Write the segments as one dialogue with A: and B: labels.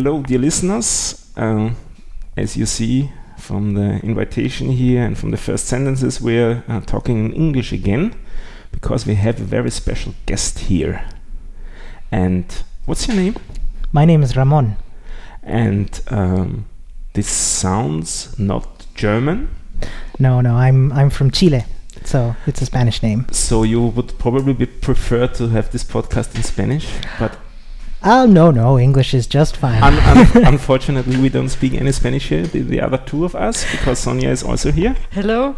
A: Hello, dear listeners. Uh, as you see from the invitation here and from the first sentences, we're uh, talking in English again because we have a very special guest here. And what's your name?
B: My name is Ramon.
A: And um, this sounds not German.
B: No, no, I'm I'm from Chile, so it's a Spanish name.
A: So you would probably be prefer to have this podcast in Spanish, but
B: Oh no, no, English is just fine.
A: un- un- unfortunately we don't speak any Spanish here. The, the other two of us, because Sonia is also here.
C: Hello.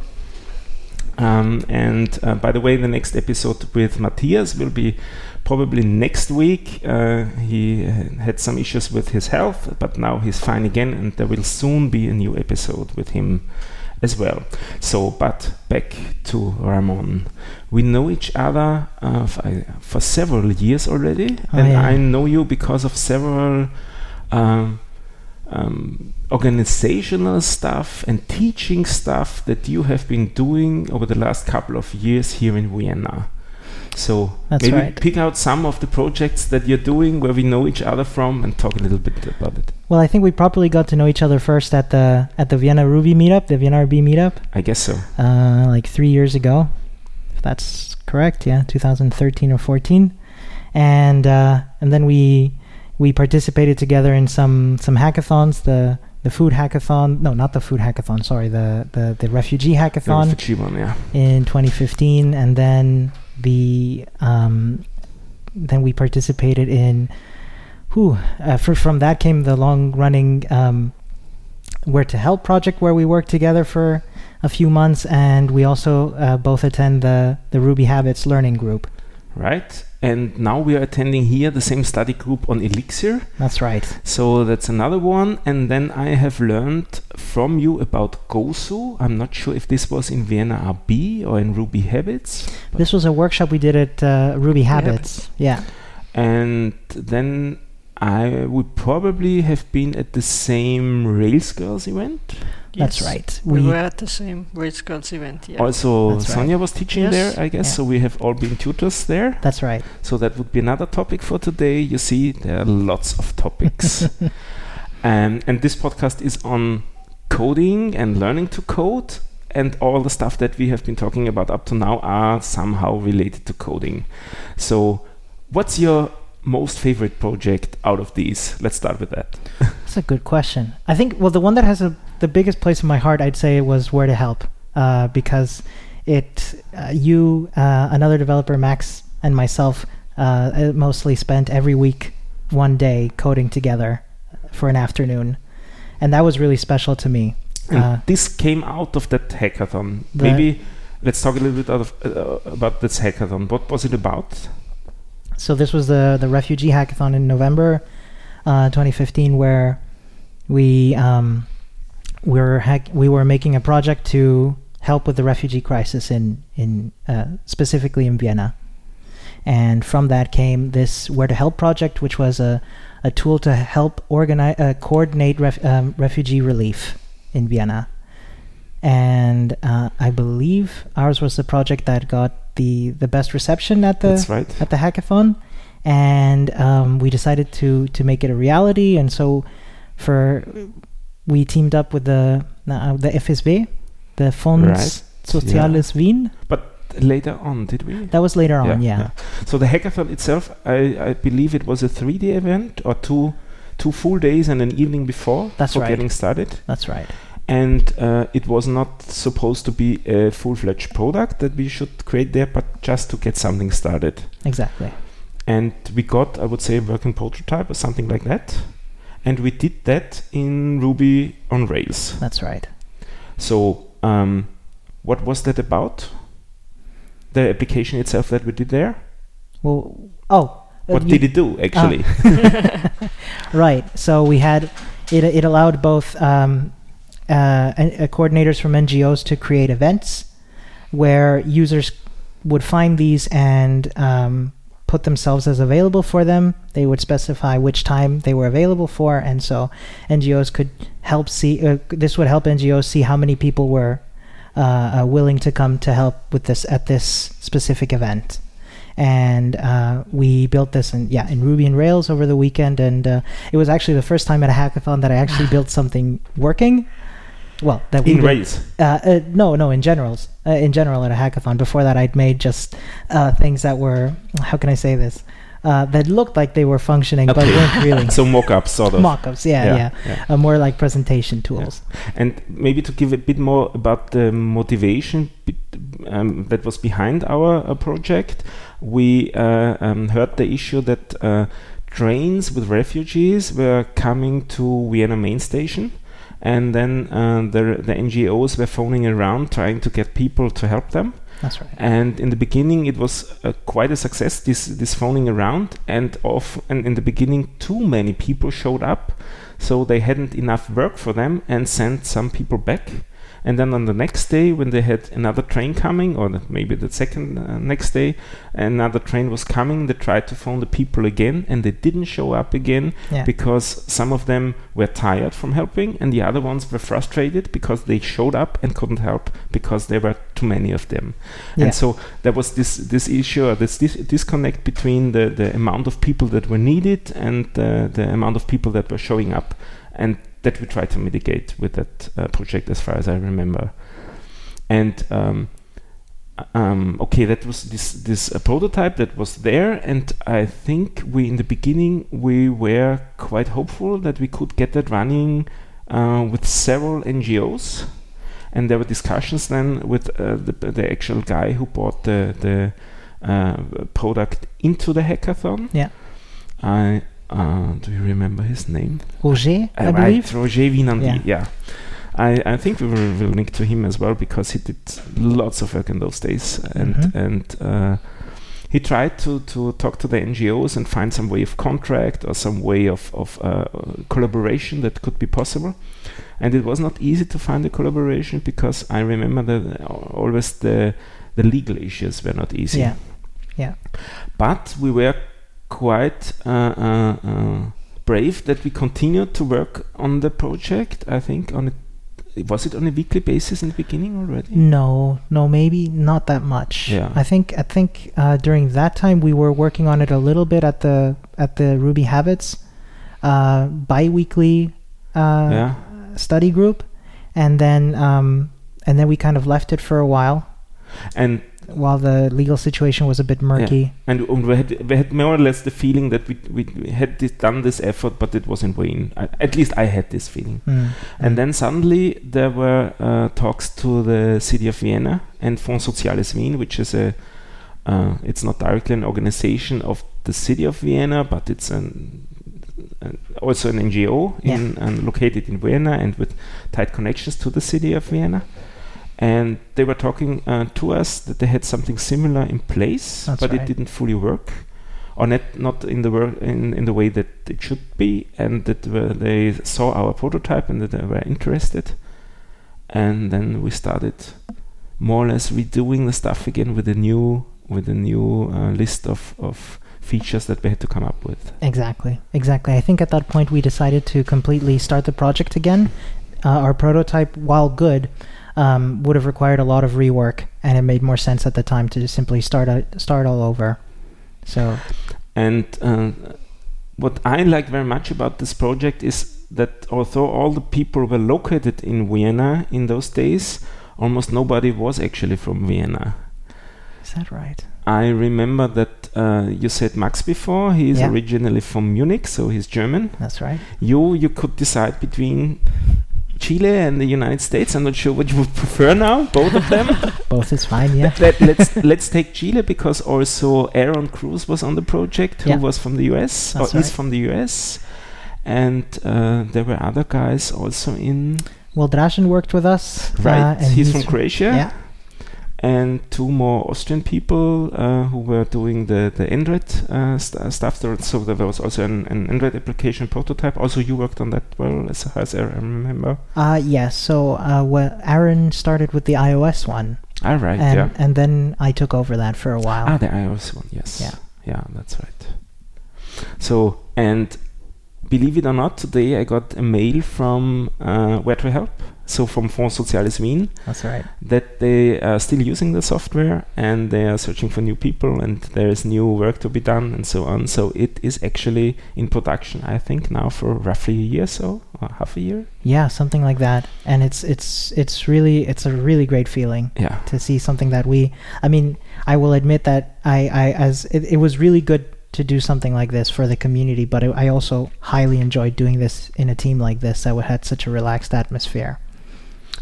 A: Um, and uh, by the way, the next episode with Matthias will be probably next week. Uh, he uh, had some issues with his health, but now he's fine again, and there will soon be a new episode with him as well. So, but back to Ramon. We know each other uh, for, several years already,
B: Oh,
A: and
B: yeah.
A: I know you because of several. Um, um, organizational stuff and teaching stuff that you have been doing over the last couple of years here in Vienna. So
B: That's
A: maybe
B: right.
A: pick out some of the projects that you're doing where we know each other from and talk a little bit about it.
B: well, I think we properly got to know each other first at the at the Vienna Ruby meetup, the Vienna RB meetup,
A: I guess so.
B: uh, like three years ago. If that's correct, yeah, 2013 or 14, and uh, and then we we participated together in some some hackathons. The the food hackathon, no, not the food hackathon. Sorry, the the, the refugee
A: The
B: hackathon.
A: refugee one, yeah.
B: in 2015, and then the um, then we participated in. Who uh, fr- from that came the long-running um, Where to Help project, where we worked together for a few months, and we also uh, both attend the the Ruby Habits learning group.
A: Right? And now we are attending here the same study group on Elixir.
B: That's right.
A: So that's another one. And then I have learned from you about Gosu. I'm not sure if this was in Vienna RB or in Ruby Habits.
B: This was a workshop we did at uh, Ruby Habits. Yeah,
A: And then I would probably have been at the same Rails Girls event.
B: That's right.
C: We, were at the same Rails Girls event. Yeah.
A: Also,
B: That's right.
A: Sonia was teaching
C: Yes.
A: there, I guess.
B: Yeah.
A: So we have all been tutors there.
B: That's right.
A: So that would be another topic for today. You see, there are lots of topics. um, and this podcast is on coding and learning to code. And all the stuff that we have been talking about up to now are somehow related to coding. So, what's your most favorite project out of these? Let's start with that.
B: That's a good question. I think well, the one that has a, the biggest place in my heart, I'd say, was Where to Help, uh, because it, uh, you, uh, another developer, Max, and myself, uh, uh, mostly spent every week, one day, coding together for an afternoon, and that was really special to me. Uh,
A: this came out of that hackathon. Maybe let's talk a little bit out of, uh, about this hackathon. What was it about?
B: So this was the the refugee hackathon in November, uh, 2015, where we um, we were hack- we were making a project to help with the refugee crisis in in uh, specifically in Vienna, and from that came this Where to Help project, which was a a tool to help organize uh, coordinate ref- um, refugee relief in Vienna. And uh, I believe ours was the project that got the, the best reception at the
A: right.
B: at the hackathon, and um, we decided to to make it a reality. And so, for we teamed up with the uh, the FSV, the Fonds
A: Right,
B: Soziales Wien.
A: But later on, did we?
B: That was later on, yeah.
A: So the hackathon itself, I, I believe it was a three-day event or two two full days and an evening before
B: That's
A: for
B: right.
A: getting started.
B: That's right.
A: And uh, it was not supposed to be a full-fledged product that we should create there, but just to get something started.
B: Exactly.
A: And we got, I would say, a working prototype or something like that. And we did that in Ruby on Rails.
B: That's right.
A: So, um, what was that about? The application itself that we did there?
B: Well, oh, uh,
A: What did it do actually?
B: right. So we had it. It allowed both um, uh, uh, coordinators from NGOs to create events where users would find these and um, put themselves as available for them. They would specify which time they were available for, and so NGOs could help see. Uh, this would help NGOs see how many people were uh, uh, willing to come to help with this at this specific event. and uh, we built this in yeah in Ruby and Rails over the weekend, and uh, it was actually the first time at a hackathon that I actually built something working. Well, that we
A: In
B: did-
A: Rails.
B: uh, uh, no, no, in general, uh, in general at a hackathon. Before that, I'd made just uh, things that were how can I say this uh, that looked like they were functioning but weren't really.
A: So mock-ups, sort of.
B: Mock-ups, yeah, yeah,
A: yeah.
B: Uh, more like presentation tools.
A: And maybe to give a bit more about the motivation um, that was behind our uh, project, we uh, um, heard the issue that uh, trains with refugees were coming to Vienna main station. And then uh, the, the NGOs were phoning around trying to get people to help them.
B: That's right.
A: And in the beginning, it was uh, quite a success. This this phoning around, and off. And in the beginning, too many people showed up, so they hadn't enough work for them, and sent some people back. And then on the next day, when they had another train coming, or the, maybe the second uh, next day, another train was coming, they tried to phone the people again, and they didn't show up again
B: Yeah.
A: because some of them were tired from helping, and the other ones were frustrated because they showed up and couldn't help because there were too many of them.
B: Yeah.
A: And so there was this this issue, or this, this disconnect between the, the amount of people that were needed and the, the amount of people that were showing up, and that we tried to mitigate with that uh, project, as far as I remember. And um, um, okay, that was this this uh, prototype that was there, and I think we in the beginning we were quite hopeful that we could get that running uh, with several NGOs, and there were discussions then with uh, the the actual guy who bought the the uh, product into the hackathon.
B: Yeah.
A: Uh, do you remember his name?
B: Roger, I
A: Uh,
B: believe.
A: Roger Winandi,
B: Yeah.
A: yeah. I, I think we will, will link to him as well because he did lots of work in those days and
B: Mhm.
A: and uh, he tried to, to talk to the NGOs and find some way of contract or some way of, of uh, collaboration that could be possible. And it was not easy to find a collaboration because I remember that always the the legal issues were not easy.
B: Yeah. Yeah.
A: But we were quite uh, uh, uh, brave that we continued to work on the project. I think on a, was it on a weekly basis in the beginning already?
B: No, no, maybe not that much.
A: Yeah.
B: I think I think uh, during that time we were working on it a little bit at the at the Ruby Habits uh, bi-weekly uh,
A: yeah.
B: study group, and then um, and then we kind of left it for a while
A: And
B: while the legal situation was a bit murky.
A: and um, we had we had more or less the feeling that we we, we had this, done this effort, but it was in vain. I, at least I had this feeling.
B: Mm.
A: And then suddenly there were uh, talks to the city of Vienna and Fonds Soziales Wien, which is a, uh, it's not directly an organization of the city of Vienna, but it's an, an also an NGO in, and located in Vienna and with tight connections to the city of Vienna. And they were talking uh, to us that they had something similar in place,
B: That's
A: but it didn't fully work, or not not in the work in, in the way that it should be, and that uh, they saw our prototype and that they were interested. And then we started more or less redoing the stuff again with a new with a new uh, list of of features that we had to come up with.
B: Exactly, exactly. I think at that point we decided to completely start the project again. Uh, our prototype, while good, um, would have required a lot of rework, and it made more sense at the time to just simply start a, start all over. So
A: And uh, what I like very much about this project is that although all the people were located in Vienna in those days, almost nobody was actually from Vienna.
B: is that right?
A: I remember that uh, you said Max before. He is
B: Yeah.
A: originally from Munich, so he's German.
B: That's right.
A: You you could decide between Chile and the United States. I'm not sure what you would prefer now, both of them.
B: Both is fine. Yeah.
A: Let, let's let's take Chile because also Aaron Cruz was on the project, who
B: Yeah.
A: was from the US
B: That's
A: or is from the US, and uh, there were other guys also in.
B: Well, Dražen worked with us. uh,
A: Right,
B: and
A: he's, from Croatia,
B: Yeah.
A: And two more Austrian people uh, who were doing the the Android uh, st- stuff. There, so there was also an, an Android application prototype. Also, you worked on that well, as far as I remember.
B: Uh, yes. So uh, wh- Aaron started with the iOS one,
A: All right,
B: and
A: yeah.
B: and then I took over that for a while.
A: Ah, the iOS one, yes.
B: Yeah.
A: Yeah, that's right. So, and believe it or not, today I got a mail from uh, Where to Help so from Fonds Soziales Wien,
B: That's right.
A: that they are still using the software and they are searching for new people and there is new work to be done and so on. So it is actually in production, I think, now for roughly a year so, or half a year.
B: Yeah, something like that. And it's it's it's really it's a really great feeling
A: Yeah.
B: to see something that we. I mean, I will admit that I I as it, it was really good to do something like this for the community, but I I also highly enjoyed doing this in a team like this that had such a relaxed atmosphere.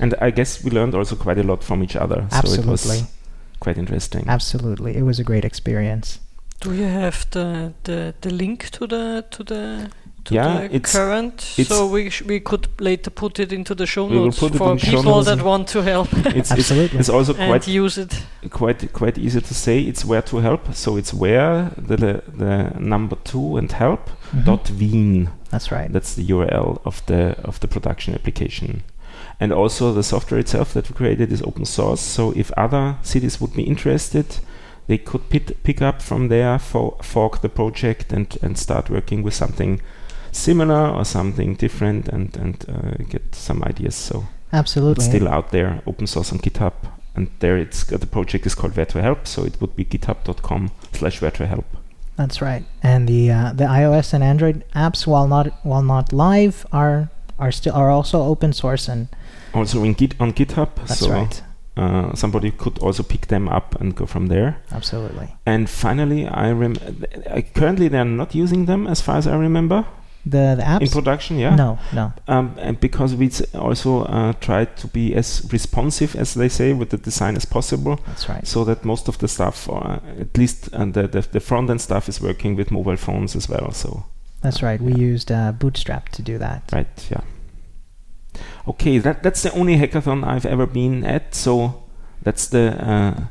A: And I guess we learned also quite a lot from each other. So it
B: Absolutely.
A: was quite interesting.
B: Absolutely, it was a great experience.
C: Do you have the, the, the link to the to the to
A: Yeah,
C: the
A: it's-
C: current?
A: it's-
C: so we sh- we could later put it into the show notes for
A: in show
C: people
A: notes.
C: that want to help
A: It's, it's,
B: Absolutely.
A: it's also
C: and
A: quite
C: use it.
A: quite quite easy to say. It's where to help. So it's where the the, the number two and help
B: Mhm.
A: dot Wien.
B: That's right.
A: That's the URL of the of the production application. And also the software itself that we created is open source. So if other cities would be interested, they could pit, pick up from there, for, fork the project, and and start working with something similar or something different, and and uh, get some ideas. So
B: Absolutely.
A: it's still out there, open source on GitHub, and there it's got the project is called Where to Help. So it would be github.com/slash Where to Help.
B: That's right. And the uh, the iOS and Android apps, while not while not live, are are still are also open source and
A: Also in Git on GitHub.
B: that's
A: so
B: right.
A: uh, somebody could also pick them up and go from there.
B: Absolutely.
A: And finally, I rem- I currently they're not using them as far as I remember
B: The the apps.
A: in production. Yeah.
B: No, no.
A: Um, and because we also uh, tried to be as responsive as they say with the design as possible,
B: That's right.
A: so that most of the stuff, uh, at least uh, the, the the front end stuff, is working with mobile phones as well. So
B: That's right. We used uh, Bootstrap to do that.
A: right, yeah. Okay, that that's the only hackathon I've ever been at. So that's the. Uh,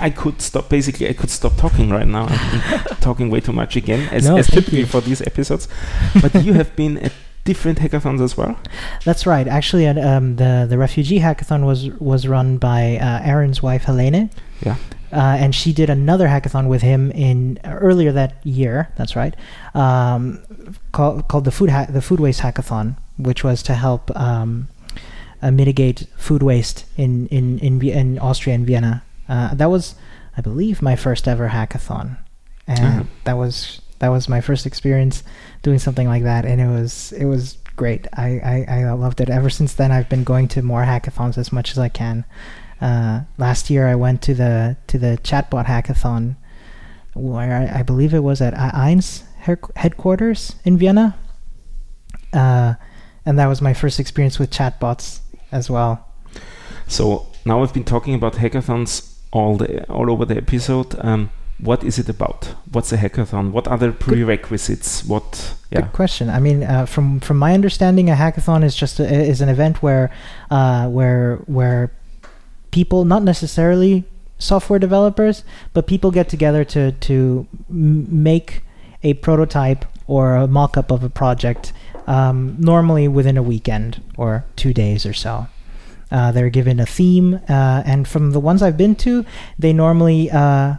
A: I could stop. Basically, I could stop talking right now. Been talking way too much again, as,
B: No,
A: as typically for these episodes. But you have been at different hackathons as well.
B: That's right. Actually, uh, um, the the refugee hackathon was was run by uh, Aaron's wife Helene.
A: Yeah.
B: Uh, and she did another hackathon with him in earlier that year. That's right. Um, called called the food ha- the food waste hackathon, which was to help um, uh, mitigate food waste in in in, in Austria and Vienna. Uh, that was, I believe, my first ever hackathon, and
A: Ah.
B: that was that was my first experience doing something like that, and it was it was great. I, I, I loved it. Ever since then, I've been going to more hackathons as much as I can. Uh, last year, I went to the to the chatbot hackathon, where I, I believe it was at A1's headquarters in Vienna, uh, and that was my first experience with chatbots as well.
A: So now we've been talking about hackathons all the all over the episode. Um, what is it about? What's a hackathon? What are the prerequisites? What? Yeah.
B: Good question. I mean, uh, from from my understanding, a hackathon is just a, is an event where uh, where where people, not necessarily software developers, but people get together to to make a prototype or a mock-up of a project, um, normally within a weekend or two days or so. Uh, they're given a theme, uh, and from the ones I've been to, they normally uh,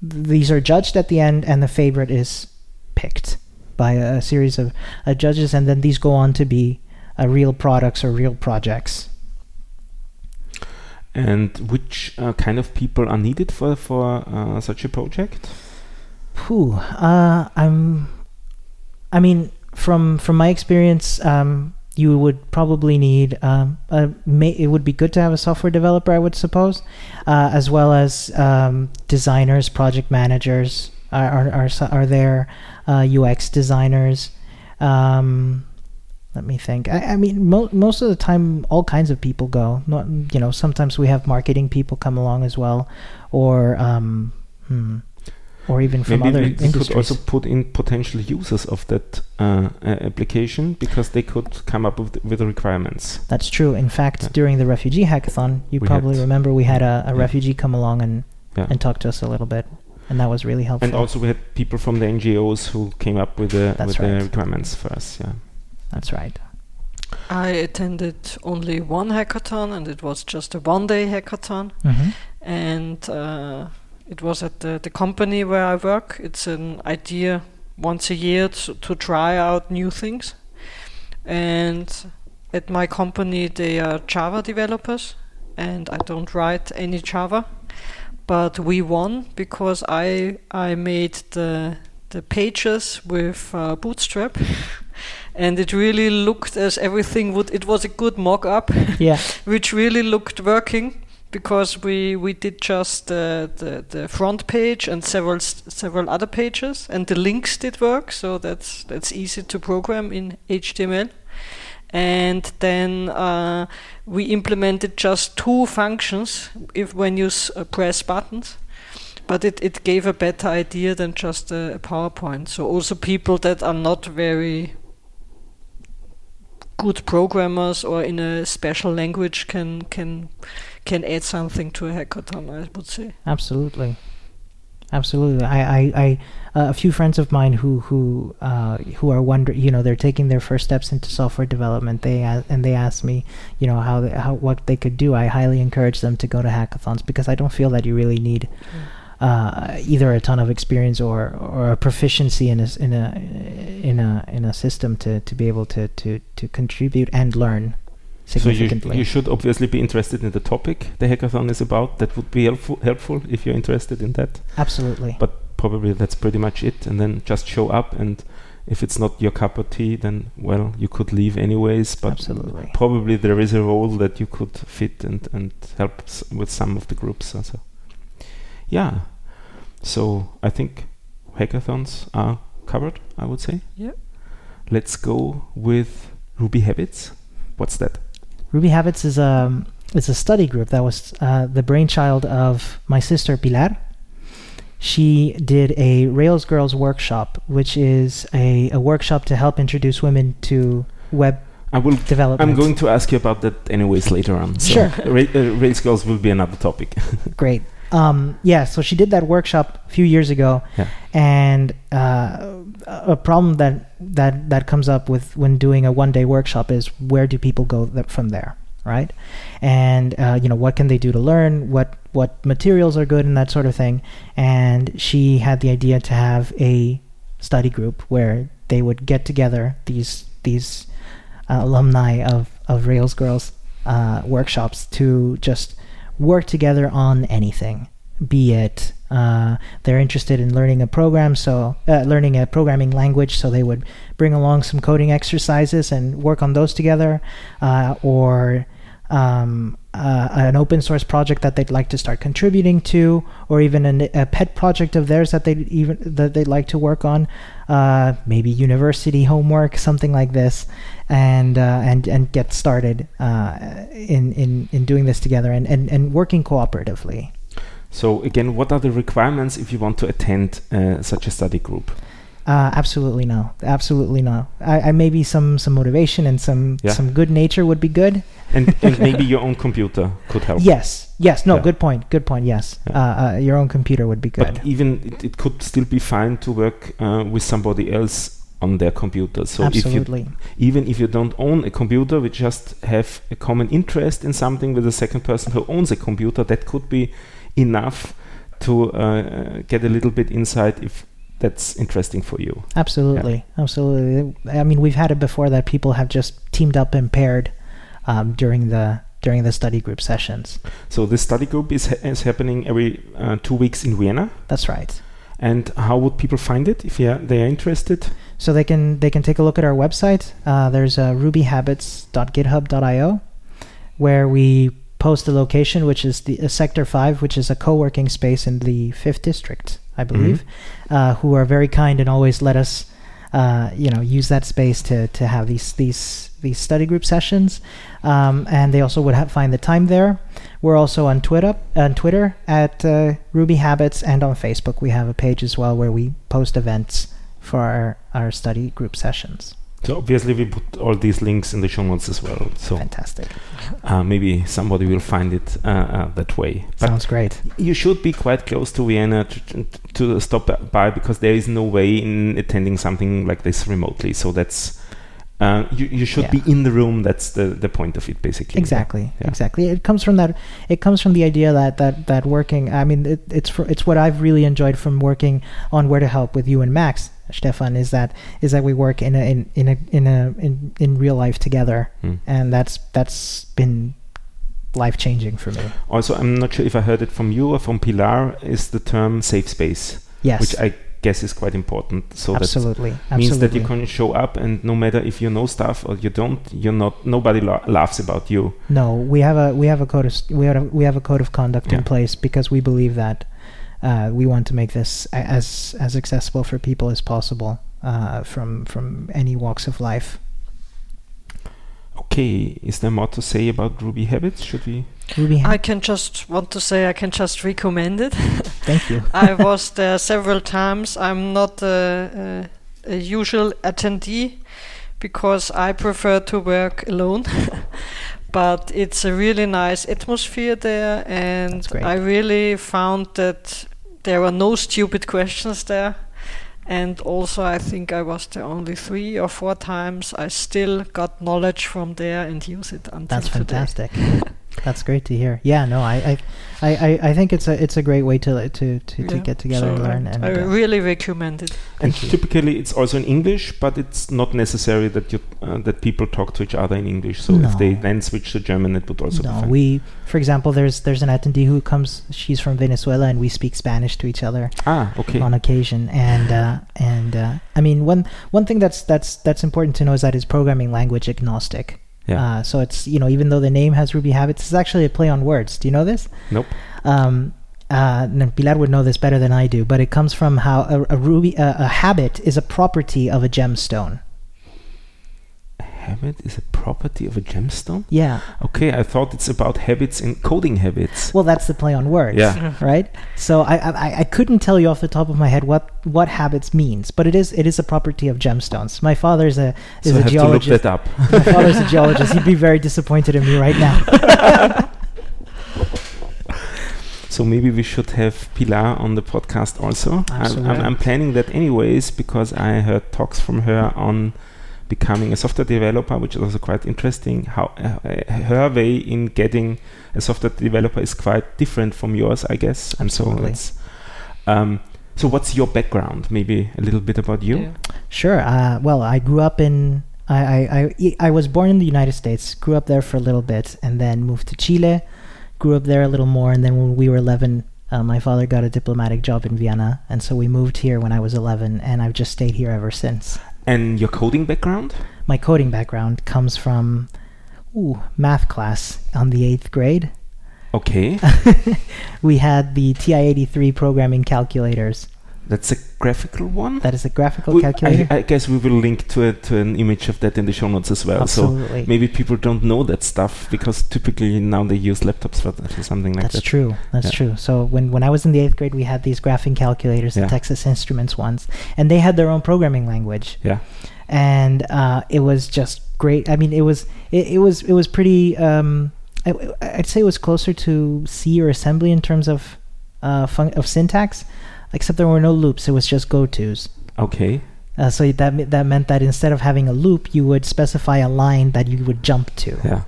B: these are judged at the end, and the favorite is picked by a, a series of uh, judges, and then these go on to be uh, real products or real projects.
A: And which uh, kind of people are needed for for uh, such a project?
B: Whew, uh, I'm. I mean, from from my experience, um, you would probably need. Um, a, may, it would be good to have a software developer, I would suppose, uh, as well as um, designers, project managers are are are, are there, uh, UX designers. Um, let me think. I, I mean, mo- most of the time, all kinds of people go. Not, you know, sometimes we have marketing people come along as well, or um, hmm, or even from
A: Maybe
B: other
A: we, we could also put in potential users of that uh, application because they could come up with, with the requirements.
B: That's true. In fact,
A: Yeah.
B: during the refugee hackathon, you
A: We
B: probably
A: had-
B: remember we had a, a
A: Yeah.
B: refugee come along and
A: Yeah.
B: and talk to us a little bit, and that was really helpful.
A: And also we had people from the NGOs who came up with the
B: That's
A: with
B: right.
A: the requirements for us. Yeah.
B: That's right.
C: I attended only one hackathon, and it was just a one-day hackathon.
B: hmm
C: and uh, it was at the, the company where I work. It's an idea once a year to, to try out new things, and at my company they are Java developers, and I don't write any Java. But we won because I I made the the pages with uh, Bootstrap, and it really looked as everything would. It was a good mock-up,
B: Yeah.
C: which really looked working because we we did just uh, the the front page and several several other pages, and the links did work. So that's that's easy to program in HTML. And then uh, we implemented just two functions if when you uh, press buttons but it, it gave a better idea than just a, a PowerPoint. So also people that are not very good programmers or in a special language can can can add something to a hackathon. I would say.
B: Absolutely, absolutely. I, I, I uh, a few friends of mine who who uh, who are wonder, you know, they're taking their first steps into software development. They a- and they asked me, you know, how they, how what they could do. I highly encourage them to go to hackathons because I don't feel that you really need uh, either a ton of experience or or a proficiency in a in a in a in a system to to be able to to to contribute and learn significantly.
A: So you, you should obviously be interested in the topic the hackathon is about. That would be helpful, helpful if you're interested in that.
B: Absolutely.
A: But probably that's pretty much it. And then just show up. And if it's not your cup of tea, then well, you could leave anyways. But
B: Absolutely.
A: probably there is a role that you could fit and and help s- with some of the groups. Also. Yeah. So I think hackathons are covered. I would say.
C: Yeah.
A: Let's go with Ruby Habits. What's that?
B: Ruby Habits is a is a study group that was uh, the brainchild of my sister Pilar. She did a Rails Girls workshop, which is a, a workshop to help introduce women to web
A: I will
B: development.
A: I'm going to ask you about that anyways later on. So
B: Sure.
A: Ra- uh, Rails Girls will be another topic.
B: Great. Um, yeah, so she did that workshop a few years ago,
A: Yeah.
B: and uh, a problem that that that comes up with when doing a one day workshop is where do people go th- from there, right? And uh, you know what can they do to learn, what what materials are good, and that sort of thing. And she had the idea to have a study group where they would get together these these uh, alumni of of Rails Girls uh, workshops to just work together on anything, be it uh, they're interested in learning a program, so uh, learning a programming language, so they would bring along some coding exercises and work on those together, uh, or um, uh, an open source project that they'd like to start contributing to, or even an, a pet project of theirs that they even that they'd like to work on, uh, maybe university homework, something like this, and uh, and and get started uh, in in in doing this together and and, and working cooperatively.
A: so again, what are the requirements if you want to attend uh, such a study group?
B: Uh, absolutely no, absolutely no. I, I maybe some some motivation and some
A: Yeah.
B: some good nature would be good.
A: And, and maybe your own computer could help.
B: Yes, yes, no,
A: Yeah.
B: good point, good point. Yes,
A: Yeah.
B: uh, uh, your own computer would be good.
A: But even it, it could still be fine to work uh, with somebody else on their computer. So if you even if you don't own a computer, we just have a common interest in something with a second person who owns a computer, that could be enough to uh, get a little bit insight if that's interesting for you.
B: absolutely, absolutely. I mean, we've had it before that people have just teamed up and paired um, during the during the study group sessions.
A: So this study group is, ha- is happening every uh, two weeks in Vienna.
B: That's right.
A: And how would people find it if they are, they are interested?
B: So they can they can take a look at our website. Uh, there's uh, rubyhabits.github.io, where we post the location, which is the uh, Sector Five, which is a co-working space in the Fifth District, I believe, uh, who are very kind and always let us, uh, you know, use that space to to have these these these study group sessions. Um, and they also would have, find the time there. We're also on Twitter on Twitter at uh, Ruby Habits, and on Facebook we have a page as well where we post events for our, our study group sessions.
A: So obviously we put all these links in the show notes as well. So
B: Fantastic.
A: uh, maybe somebody will find it uh, uh, that way. But
B: Sounds great.
A: you should be quite close to Vienna to, to, to stop by because there is no way in attending something like this remotely. So that's uh, you, you should
B: Yeah.
A: be in the room. That's the, the point of it, basically.
B: Exactly.
A: Yeah.
B: Exactly. It comes from that. It comes from the idea that that that working. I mean, it, it's for, it's what I've really enjoyed from working on Where to Help with you and Max. Stefan, is that is that we work in a in in a in a in, in real life together,
A: Mm.
B: and that's that's been life changing for me.
A: Also, I'm not sure if I heard it from you or from Pilar. Is the term safe space,
B: Yes,
A: which I guess is quite important. So that
B: absolutely,
A: means
B: absolutely.
A: that you can show up, and no matter if you know stuff or you don't, you're not. Nobody la- laughs about you.
B: No, we have a we have a code of we have a, we have a code of conduct
A: Yeah.
B: in place because we believe that uh, we want to make this as as accessible for people as possible uh, from from any walks of life.
A: Okay, is there more to say about Ruby habits? Should we?
B: Ruby,
C: I can just want to say I can just recommend it.
B: thank you.
C: I was there several times. I'm not a, a, a usual attendee because I prefer to work alone. but it's a really nice atmosphere there, and I really found that there were no stupid questions there. And also, I think I was there only three or four times. I still got knowledge from there and use it until
B: That's
C: today.
B: fantastic. That's great to hear. Yeah, no, I, I, I, I think it's a it's a great way to to to, to
C: Yeah.
B: get together
C: So
B: and learn.
C: I-
B: And
C: I
B: uh,
C: really recommend it.
A: And
B: you.
A: typically, it's also in English, but it's not necessary that you uh, that people talk to each other in English. So if they then switch to German, it would also be
B: no,
A: fine.
B: we, for example, there's there's an attendee who comes. She's from Venezuela, and we speak Spanish to each other.
A: ah, okay.
B: on occasion and uh, and uh, I mean one one thing that's that's that's important to know is that it's programming language agnostic.
A: Yeah.
B: Uh, so it's you know even though the name has Ruby habits, it's actually a play on words. Do you know this?
A: Nope.
B: Um, uh, and Pilar would know this better than I do, but it comes from how a, a Ruby a, a habit is a property of a gemstone.
A: A habit is a property of a gemstone.
B: Yeah.
A: Okay, I thought it's about habits and coding habits.
B: Well, that's the play on words.
A: Yeah. Mm-hmm.
B: Right. So I, I I couldn't tell you off the top of my head what what habits means, but it is it is a property of gemstones. My father's a is
A: so I
B: a
A: have
B: geologist.
A: to look that up.
B: My father's a geologist. He'd be very disappointed in me right now.
A: So maybe we should have Pilar on the podcast also. I'm, I'm, I'm planning that anyways because I heard talks from her on becoming a software developer, which is also quite interesting. How uh, her way in getting a software developer is quite different from yours, I guess. And so
B: Absolutely.
A: um, so what's your background? Maybe a little bit about you.
C: Yeah.
B: Sure. Uh, well, I grew up in. I, I, I, I was born in the United States, grew up there for a little bit, and then moved to Chile, grew up there a little more, and then when we were 11, uh, my father got a diplomatic job in Vienna, and so we moved here when I was 11, and I've just stayed here ever since.
A: And your coding background?
B: My coding background comes from ooh, math class on the eighth grade.
A: Okay,
B: we had the TI-83 programming calculators.
A: That's a graphical one.
B: That is a graphical
A: We-
B: calculator.
A: I, I guess we will link to it to an image of that in the show notes as well. So
B: Absolutely.
A: maybe people don't know that stuff because typically now they use laptops for, for something like
B: That's
A: that.
B: That's true. That's
A: Yeah.
B: true. So when, when I was in the eighth grade, we had these graphing calculators, the
A: Yeah.
B: Texas Instruments ones, and they had their own programming language,
A: Yeah.
B: and uh, it was just great. I mean, it was it, it was it was pretty. Um, I, I'd say it was closer to C or assembly in terms of uh, fun- of syntax, except there were no loops. It was just go tos.
A: Okay.
B: Uh, so that that meant that instead of having a loop, you would specify a line that you would jump to.
A: Yeah.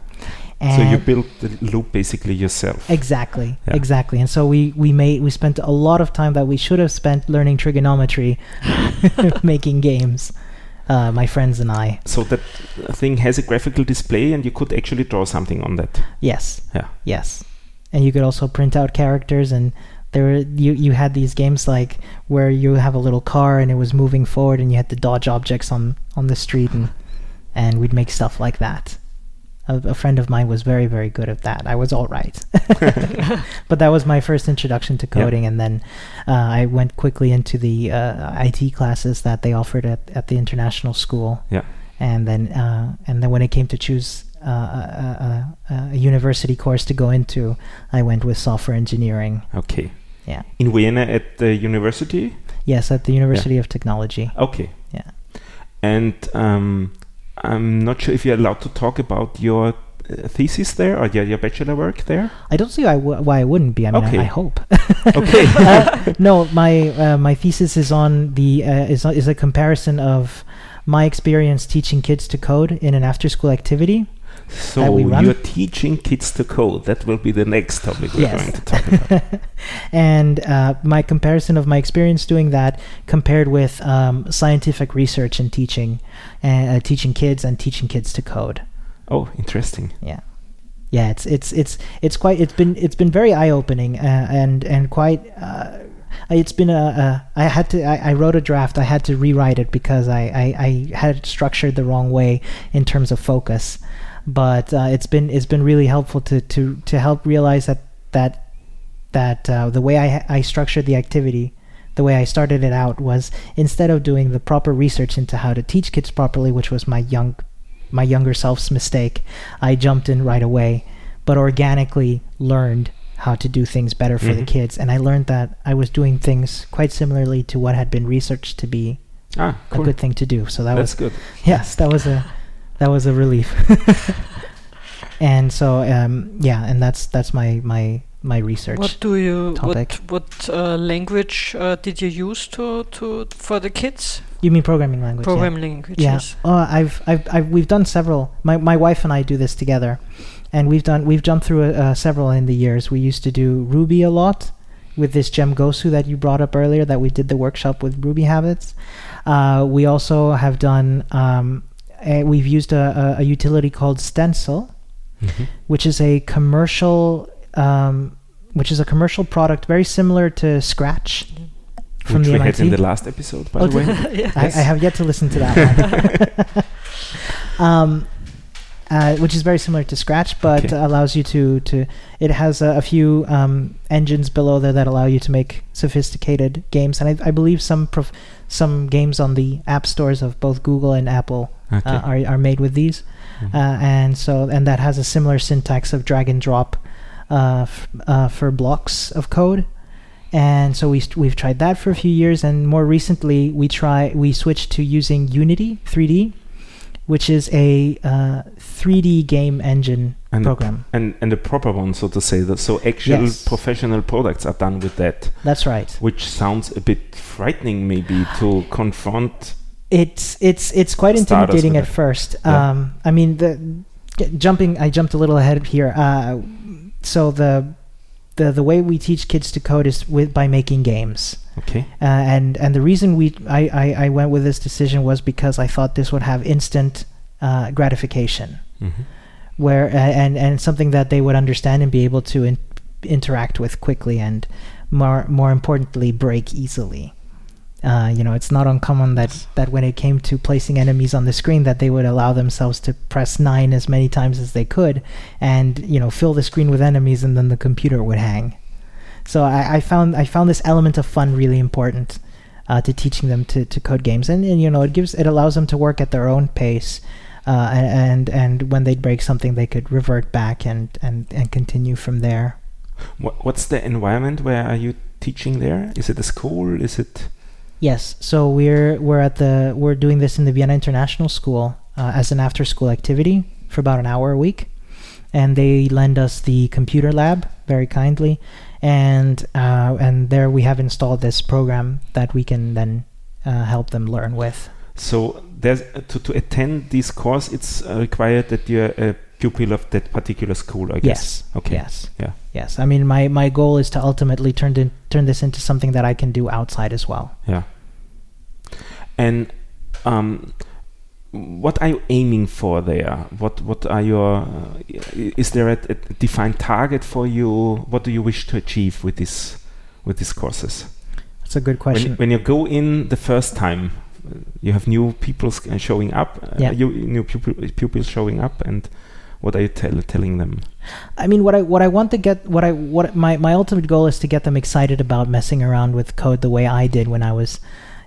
B: And
A: so you built the loop basically yourself.
B: Exactly,
A: Yeah.
B: exactly. And so we we made we spent a lot of time that we should have spent learning trigonometry, making games. Uh, my friends and I.
A: so that thing has a graphical display and you could actually draw something on that.
B: Yes.
A: Yeah.
B: Yes. And you could also print out characters and there were, you you had these games like where you have a little car and it was moving forward and you had to dodge objects on on the street and and we'd make stuff like that. A, a friend of mine was very very good at that. I was all right. but that was my first introduction to coding and then uh, I went quickly into the uh, IT classes that they offered at, at the international school
A: Yeah.
B: and then uh, and then when it came to choose uh, a, a, a, a university course to go into, I went with software engineering.
A: Okay.
B: Yeah.
A: In Vienna at the university?
B: Yes, at the University of Technology.
A: Okay.
B: Yeah.
A: And um, I'm not sure if you're allowed to talk about your uh, thesis there or your, your bachelor work there.
B: I don't see why, w- why I wouldn't be. I mean,
A: Okay.
B: I, I hope.
A: Okay.
B: Uh, no, my uh, my thesis is on the uh, is is a comparison of my experience teaching kids to code in an after school activity
A: So
B: that we run.
A: you're teaching kids to code. That will be the next topic we're
B: Yes.
A: going to talk about.
B: and uh, my comparison of my experience doing that compared with um, scientific research and teaching, uh, teaching kids and teaching kids to code.
A: oh, interesting.
B: Yeah, yeah. It's it's it's it's quite. It's been it's been very eye opening uh, and and quite. Uh, it's been a, a I had to I, I wrote a draft I had to rewrite it because I, I, I had it structured the wrong way in terms of focus but uh, it's been it's been really helpful to to to help realize that that that uh, the way I I structured the activity the way I started it out was instead of doing the proper research into how to teach kids properly which was my young my younger self's mistake I jumped in right away but organically learned how to do things better for the
A: Mhm.
B: kids and I learned that I was doing things quite similarly to what had been researched to be
A: Ah, cool.
B: a good thing to do so that was
A: good.
B: yes that was a that was a relief and so um yeah and that's that's my my my research
C: What do you
B: topic.
C: what what uh, language uh, did you use to to for the kids?
B: you mean programming language yeah.
C: Programming languages.
B: yeah uh, I've, I've I've we've done several my my wife and I do this together and we've done we've jumped through uh, several in the years we used to do ruby a lot with this gem gosu that you brought up earlier that we did the workshop with ruby habits uh, we also have done um, a, we've used a, a, a utility called Stencyl
A: Mhm.
B: which is a commercial um, which is a commercial product very similar to Scratch from
A: Which
B: the
A: we
B: MIT.
A: had in the last episode, by
B: Oh,
A: the way.
C: yeah.
B: I, I have yet to listen to that one. um, uh, which is very similar to Scratch, but
A: Okay.
B: allows you to to. It has a, a few um, engines below there that allow you to make sophisticated games, and I, I believe some prof- some games on the app stores of both Google and Apple
A: Okay.
B: uh, are are made with these,
A: Mhm.
B: uh, and so and that has a similar syntax of drag and drop uh, f- uh, for blocks of code. And so we st- we've tried that for a few years, and more recently we try we switched to using Unity 3D, which is a uh, 3D game engine
A: And the
B: program.
A: and and the proper one, so to say. That so actual
B: Yes.
A: professional products are done with that,
B: That's right.
A: which sounds a bit frightening, maybe to confront.
B: It's it's it's quite intimidating at
A: that.
B: first.
A: Yeah.
B: Um, I mean the jumping. I jumped a little ahead here. Uh, so the the the way we teach kids to code is with by making games.
A: Okay.
B: uh, and and the reason we I, I, I went with this decision was because I thought this would have instant uh, gratification,
A: hmm
B: where uh, and and something that they would understand and be able to in, interact with quickly, and more more importantly, break easily. Uh, you know, it's not uncommon that that when it came to placing enemies on the screen, that they would allow themselves to press nine as many times as they could, and you know, fill the screen with enemies, and then the computer would hang. So I, I found I found this element of fun really important uh, to teaching them to, to code games, and, and you know, it gives it allows them to work at their own pace, uh, and and when they'd break something, they could revert back and and and continue from there.
A: What, what's the environment? Where are you teaching there? Is it a school? Is it?
B: Yes, so we're we're at the we're doing this in the Vienna International School uh, as an after school activity for about an hour a week, and they lend us the computer lab very kindly, and uh, and there we have installed this program that we can then uh, help them learn with.
A: So there's to, to attend this course, it's uh, required that you're a pupil of that particular school. I guess.
B: Yes.
A: Okay.
B: Yes.
A: Yeah.
B: Yes. I mean, my my goal is to ultimately turn in, turn this into something that I can do outside as well.
A: Yeah. And um, what are you aiming for there? What what are your? Uh, is there a, a defined target for you? What do you wish to achieve with this with these courses?
B: That's a good question.
A: when you go in the first time, uh, you have new people uh, showing up. Uh,
B: Yeah.
A: You new pupil, pupils showing up, and what are you tell, telling them?
B: I mean, what I what I want to get, what I what my my ultimate goal is to get them excited about messing around with code the way I did when I was,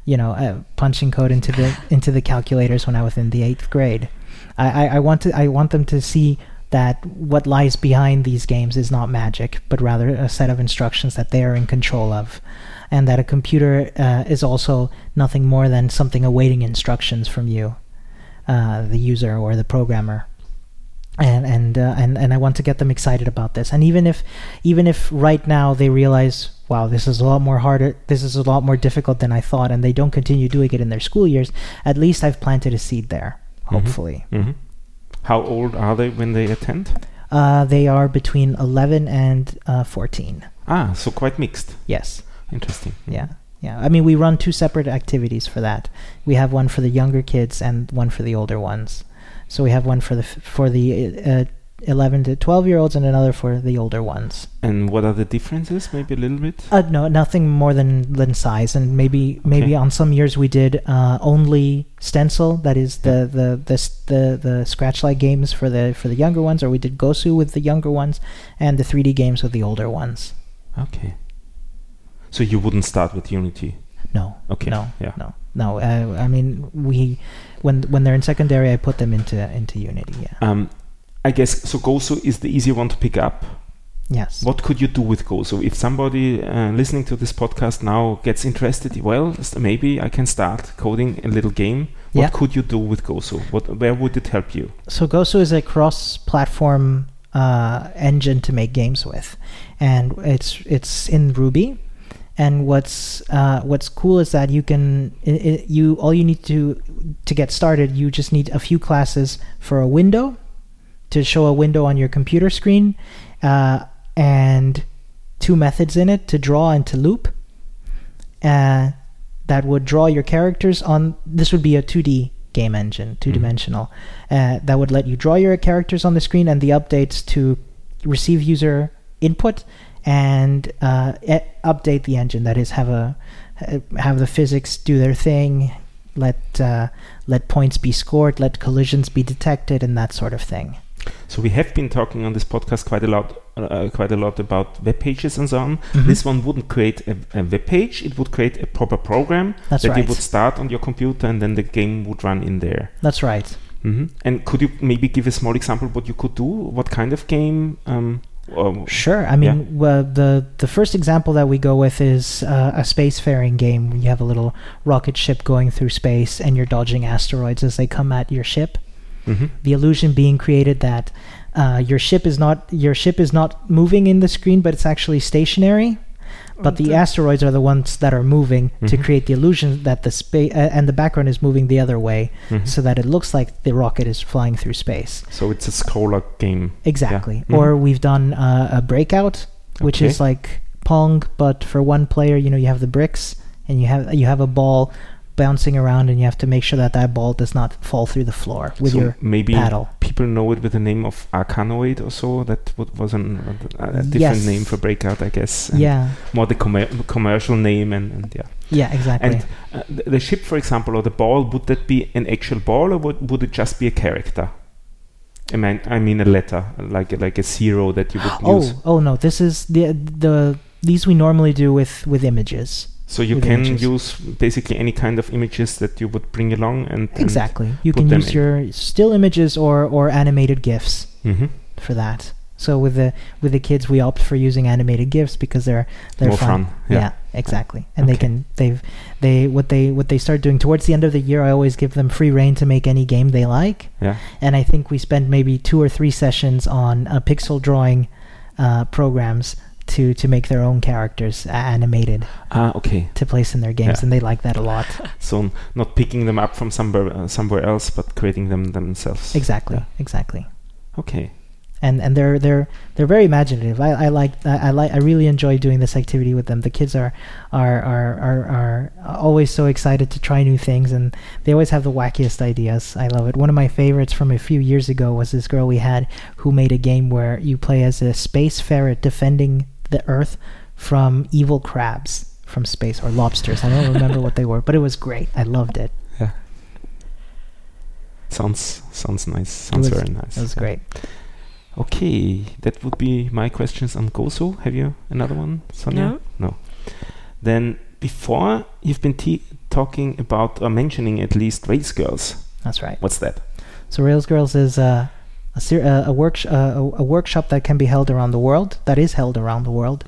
B: you know, uh, punching code into the into the calculators when I was in the eighth grade. I, I, I want to I want them to see that what lies behind these games is not magic, but rather a set of instructions that they are in control of, and that a computer uh, is also nothing more than something awaiting instructions from you, uh, the user or the programmer and and uh, and and I want to get them excited about this. And even if even if right now they realize, wow, this is a lot more harder, this is a lot more difficult than I thought, and they don't continue doing it in their school years, at least I've planted a seed there.
A: Mhm.
B: Hopefully,
A: hmm How old are they when they attend?
B: Uh, they are between 11 and uh, 14.
A: Ah, so quite mixed.
B: Yes.
A: Interesting.
B: Yeah. Yeah. I mean, we run two separate activities for that. We have one for the younger kids and one for the older ones. So we have one for the for the uh, 11 to 12 year olds and another for the older ones.
A: And what are the differences? Maybe a little bit.
B: Uh, no, nothing more than than size, and maybe maybe
A: Okay.
B: on some years we did uh, only Stencyl. That is the the the the, the scratch like games for the for the younger ones, or we did Gosu with the younger ones, and the 3D games with the older ones.
A: Okay. So you wouldn't start with Unity.
B: No,
A: Okay.
B: no,
A: Yeah.
B: no, no. Uh, I mean, we when when they're in secondary, I put them into into Unity. Yeah.
A: Um, I guess so. Gosu is the easy one to pick up.
B: Yes.
A: What could you do with Gosu? If somebody uh, listening to this podcast now gets interested, well, maybe I can start coding a little game. What
B: Yeah.
A: could you do with Gosu? What, where would it help you?
B: so Gosu is a cross-platform uh, engine to make games with, and it's it's in Ruby. And what's uh, what's cool is that you can i i you all you need to to get started. You just need a few classes for a window to show a window on your computer screen, uh, and two methods in it to draw and to loop. Uh, that would draw your characters on. This would be a 2D game engine, two dimensional. Uh, that would let you draw your characters on the screen and the updates to receive user input and uh, e- update the engine. That is, have a have the physics do their thing, let uh, let points be scored, let collisions be detected, and that sort of thing.
A: So we have been talking on this podcast quite a lot, uh, quite a lot about web pages and so on.
B: Mhm.
A: This one wouldn't create a, a web page; it would create a proper program
B: That's
A: that you would start on your computer, and then the game would run in there.
B: That's right.
A: hmm And could you maybe give a small example what you could do? What kind of game? Um, or,
B: Sure. I mean, well, the the first example that we go with is uh, a spacefaring game. You have a little rocket ship going through space, and you're dodging asteroids as they come at your ship.
A: Mhm.
B: The illusion being created that uh, your ship is not your ship is not moving in the screen, but it's actually stationary. But the asteroids are the ones that are moving to
A: Mhm.
B: create the illusion that the space uh, and the background is moving the other way,
A: Mhm.
B: so that it looks like the rocket is flying through space.
A: So it's a scroller game.
B: Exactly.
A: Mhm.
B: Or we've done uh, a breakout, which
A: Okay.
B: is like Pong, but for one player, you know, you have the bricks and you have you have a ball bouncing around, and you have to make sure that that ball does not fall through the floor with
A: so
B: your
A: maybe
B: paddle.
A: people know it with the name of Arkanoid or so. That was an, a, a different
B: Yes.
A: name for Breakout, I guess.
B: Yeah.
A: More the commer- commercial name and, and yeah.
B: Yeah. Exactly.
A: And uh, the, the ship, for example, or the ball, would that be an actual ball or would, would it just be a character? I mean, I mean a letter, like like a zero that you would use.
B: oh, oh no! This is the the these we normally do with with images.
A: So you can
B: images.
A: use basically any kind of images that you would bring along and
B: Exactly. You can use
A: in.
B: your still images or or animated gifs.
A: hmm
B: for that. So with the with the kids, we opt for using animated GIFs because they're they're
A: More fun, yeah.
B: Yeah. exactly. And they can they've they what they what they start doing towards the end of the year. I always give them free reign to make any game they like.
A: Yeah.
B: And I think we spend maybe two or three sessions on uh, pixel drawing uh, programs to to make their own characters animated
A: Ah, okay.
B: to place in their games,
A: Yeah.
B: and they like that a lot.
A: So not picking them up from somewhere uh, somewhere else, but creating them themselves.
B: exactly,
A: Yeah.
B: exactly.
A: Okay.
B: And and they're they're they're very imaginative. I, I like I, I like I really enjoy doing this activity with them. The kids are are, are are are always so excited to try new things, and they always have the wackiest ideas. I love it. One of my favorites from a few years ago was this girl we had who made a game where you play as a space ferret defending the Earth from evil crabs from space or lobsters. I don't remember what they were, but it was great. I loved it. Yeah.
A: Sounds sounds nice. Sounds
B: was-
A: very nice.
B: It was
A: Yeah.
B: great.
A: Okay, that would be my questions on Gosu. Have you another one, Sonia?
C: No.
A: Then before you've been te- talking about or mentioning at least Rails Girls.
B: That's right.
A: What's that?
B: So Rails Girls is a a, a, a, work- uh, a, a workshop that can be held around the world, that is held around the world,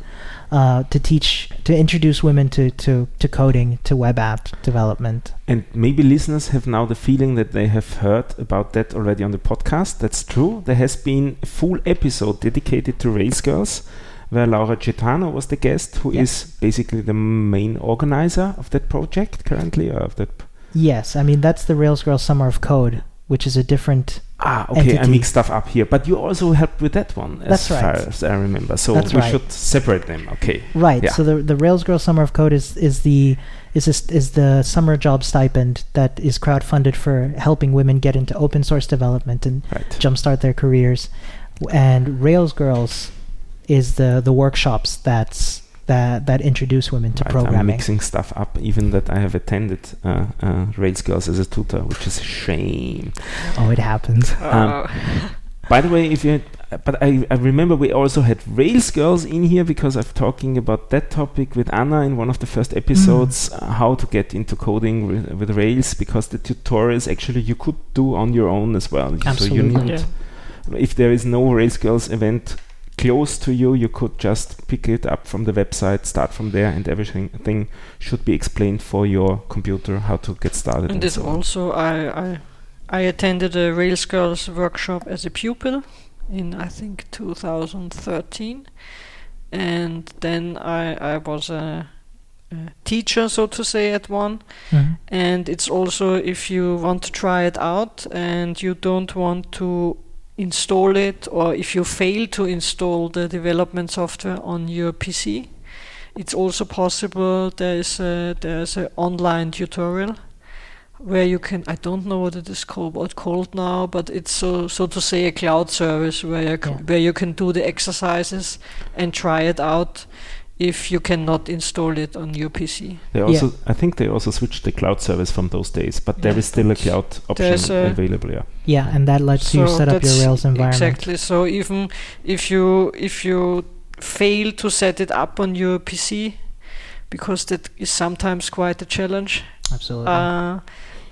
B: uh, to teach, to introduce women to, to, to coding, to web app development.
A: And maybe listeners have now the feeling that they have heard about that already on the podcast. That's true. There has been a full episode dedicated to Rails Girls, where Laura Gaetano was the guest, who is
B: Yeah.
A: basically the main organizer of that project currently, or of that.
B: Yes, I mean, that's the Rails Girls Summer of Code, which is a different
A: Ah, okay, I mix stuff up here. But you also helped with that one, as
B: That's right.
A: far as I remember. So
B: That's
A: we
B: right.
A: should separate them. Okay.
B: Right.
A: Yeah.
B: So the the Rails Girl Summer of Code is is the is this, is the summer job stipend that is crowdfunded for helping women get into open source development and
A: Right.
B: jumpstart their careers. And Rails Girls is the the workshops that's that that introduce women to
A: Right, I'm mixing stuff up, even that I have attended uh, uh, Rails Girls as a tutor, which is a shame.
B: Oh, it happens.
C: Uh,
A: By the way, if you, but I, I remember we also had Rails Girls in here because I'm talking about that topic with Anna in one of the first episodes, uh, how to get into coding with, with Rails, because the tutorials actually you could do on your own as well. So you
B: Absolutely.
A: need,
C: yeah.
A: if there is no Rails Girls event close to you, you could just pick it up from the website, start from there, and everything thing should be explained for your computer how to get started.
C: And it
A: so
C: also, I, I, I attended a Rails Girls workshop as a pupil in I think 2013, and then I, I was a, a teacher, so to say, at one.
B: Mhm.
C: And it's also if you want to try it out and you don't want to install it, or if you fail to install the development software on your PC, it's also possible. There's a, there's an online tutorial where you can I don't know what it is called what called now, but it's so so to say a cloud service where you can,
B: Yeah.
C: where you can do the exercises and try it out if you cannot install it on your PC.
A: They also, I think they also switched the cloud service from those days, but there
C: Yeah,
A: is still a cloud option
C: a-
A: available. Yeah.
B: Yeah, and that lets you set up your Rails environment.
C: Exactly. So even if you if you fail to set it up on your PC, because that is sometimes quite a challenge,
B: Absolutely.
C: uh,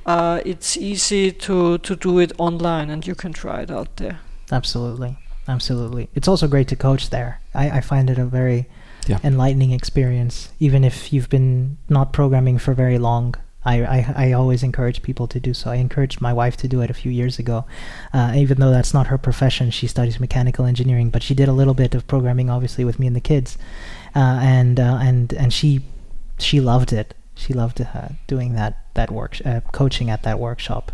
C: uh, it's easy to to do it online, and you can try it out there.
B: Absolutely. Absolutely. It's also great to coach there. I, I find it a very
A: Yeah.
B: enlightening experience, even if you've been not programming for very long. I, I, I always encourage people to do so. I encouraged my wife to do it a few years ago. Uh, even though that's not her profession, she studies mechanical engineering, but she did a little bit of programming, obviously, with me and the kids. Uh, and, uh, and, and she, she loved it. She loved uh, doing that, that work, uh, coaching at that workshop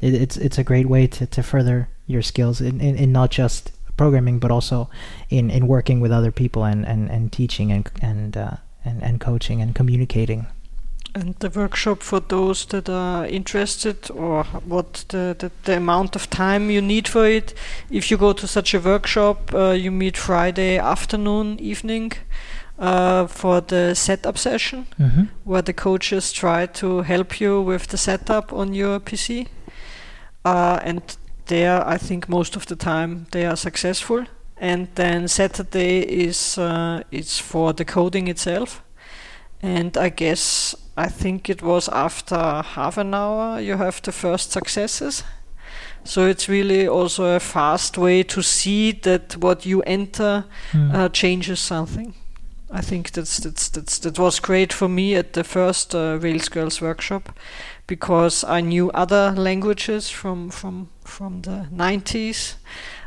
B: it, it's it's a great way to, to further your skills in, in, in not just programming but also in, in working with other people and, and, and teaching and and, uh, and and coaching and communicating.
C: And the workshop for those that are interested, or what the, the, the amount of time you need for it. If you go to such a workshop, uh, you meet Friday afternoon, evening, uh, for the setup session,
B: Mm-hmm.
C: where the coaches try to help you with the setup on your PC. Uh, and there, I think most of the time they are successful. And then Saturday is uh, is for the coding itself. And I guess I think it was after half an hour you have the first successes. So it's really also a fast way to see that what you enter
B: Mm.
C: uh, changes something. I think that's that's that's that was great for me at the first uh, Rails Girls workshop because I knew other languages from from from the 90s.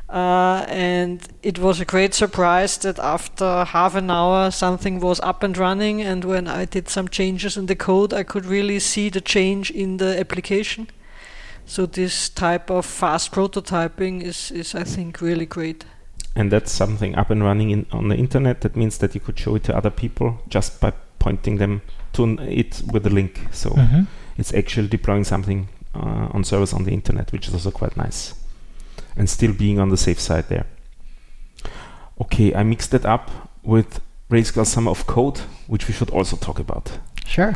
C: Uh, and it was a great surprise that after half an hour something was up and running and when I did some changes in the code I could really see the change in the application. So this type of fast prototyping is, is I think really great.
A: And that's something up and running in, on the internet. That means that you could show it to other people just by pointing them to it with a link. So
B: Mhm.
A: It's actually deploying something uh, on servers on the internet, which is also quite nice. And still being on the safe side there. Okay, I mixed that up with Rails Girls Summer of Code, which we should also talk about.
B: Sure.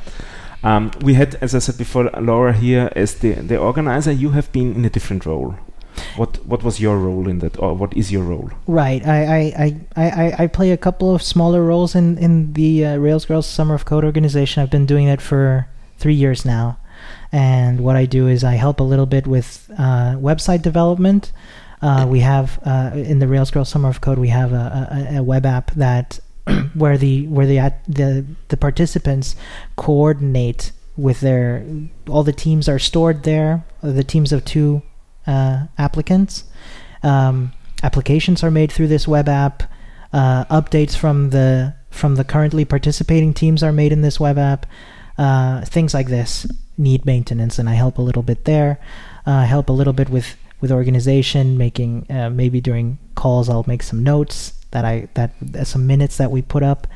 A: Um, we had, as I said before, Laura here as the, the organizer. You have been in a different role. What what was your role in that, or what is your role?
B: Right. I, I, I, I, I play a couple of smaller roles in, in the uh, Rails Girls Summer of Code organization. I've been doing that for three years now. And what I do is I help a little bit with uh, website development. Uh, we have uh, in the Rails Girls Summer of Code we have a, a, a web app that where the where the the the participants coordinate with their all the teams are stored there. uh, The teams of two uh, applicants. Um, applications are made through this web app. Updates from the from the currently participating teams are made in this web app. Uh, things like this need maintenance, and I help a little bit there. Uh, help a little bit with with organization, making uh, maybe during calls I'll make some notes that I that uh, some minutes that we put up,